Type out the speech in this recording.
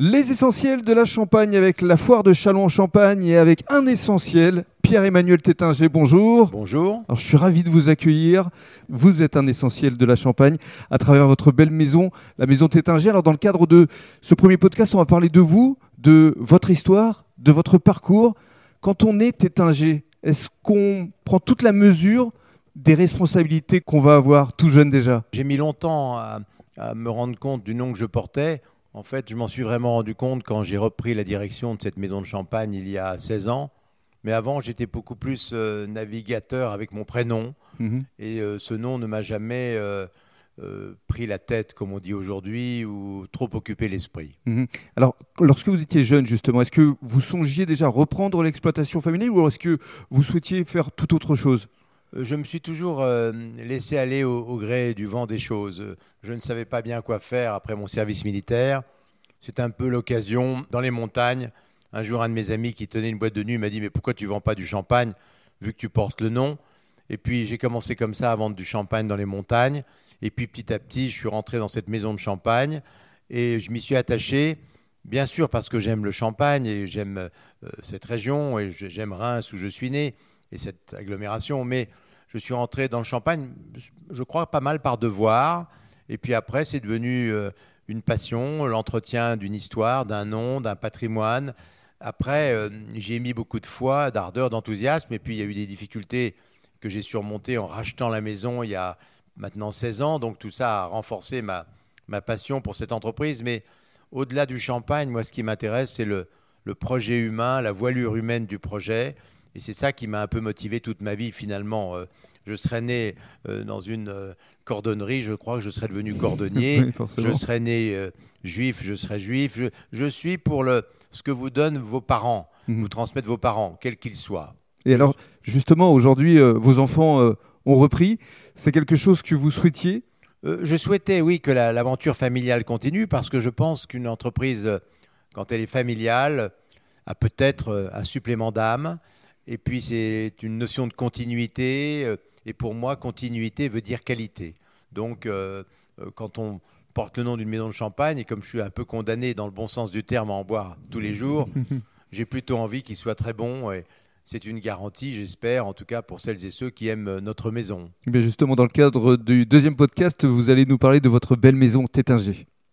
Les essentiels de la Champagne avec la foire de Chalon en Champagne et avec un essentiel, Pierre-Emmanuel Tétinger, bonjour. Bonjour. Alors, je suis ravi de vous accueillir. Vous êtes un essentiel de la Champagne à travers votre belle maison, la maison Tétinger. Alors, dans le cadre de ce premier podcast, on va parler de vous, de votre histoire, de votre parcours. Quand on est Tétinger, est-ce qu'on prend toute la mesure des responsabilités qu'on va avoir tout jeune déjà? J'ai mis longtemps à, à me rendre compte du nom que je portais. En fait, je m'en suis vraiment rendu compte quand j'ai repris la direction de cette maison de champagne il y a 16 ans. Mais avant, j'étais beaucoup plus euh, navigateur avec mon prénom. Mhm. Et euh, ce nom ne m'a jamais euh, pris la tête, comme on dit aujourd'hui, ou trop occupé l'esprit. Mhm. Alors, lorsque vous étiez jeune, justement, est-ce que vous songiez déjà reprendre l'exploitation familiale ou est-ce que vous souhaitiez faire tout autre chose? Je me suis toujours euh, laissé aller au, gré du vent des choses. Euh, Je ne savais pas bien quoi faire après mon service militaire. C'est un peu l'occasion, dans les montagnes. Un jour, un de mes amis qui tenait une boîte de nuit m'a dit Mais pourquoi tu vends pas du champagne, vu que tu portes le nom? Et puis, j'ai commencé comme ça à vendre du champagne dans les montagnes. Et puis, petit à petit, je suis rentré dans cette maison de champagne et je m'y suis attaché. Bien sûr, parce que j'aime le champagne et j'aime euh, cette région et j'aime Reims où je suis né et cette agglomération. Mais je suis rentré dans le champagne, je crois, pas mal par devoir. Et puis après, c'est devenu euh, une passion, l'entretien d'une histoire, d'un nom, d'un patrimoine. Après, euh, j'ai mis beaucoup de foi, d'ardeur, d'enthousiasme. Et puis, il y a eu des difficultés que j'ai surmontées en rachetant la maison il y a maintenant 16 ans. Donc, tout ça a renforcé ma, ma passion pour cette entreprise. Mais au-delà du champagne, moi, ce qui m'intéresse, c'est le, le projet humain, la voilure humaine du projet. Et c'est ça qui m'a un peu motivé toute ma vie, finalement. Euh, je serais né euh, dans une euh, cordonnerie, je crois que je serais devenu cordonnier. Oui, je serais né juif, je serais juif. Je, je suis pour le, ce que vous donnent vos parents, Mhm. vous transmettent vos parents, quels qu'ils soient. Et alors, justement, aujourd'hui, euh, vos enfants euh, ont repris. C'est quelque chose que vous souhaitiez? Euh, je souhaitais, oui, que la- l'aventure familiale continue parce que je pense qu'une entreprise, quand elle est familiale, a peut-être un supplément d'âme. Et puis, c'est une notion de continuité. euh, Et pour moi, continuité veut dire qualité. Donc, euh, euh, quand on porte le nom d'une maison de champagne, et comme je suis un peu condamné dans le bon sens du terme à en boire tous les jours, j'ai plutôt envie qu'il soit très bon. Et c'est une garantie, j'espère, en tout cas pour celles et ceux qui aiment notre maison. Eh Justement, dans le cadre du deuxième podcast, vous allez nous parler de votre belle maison Tétinger.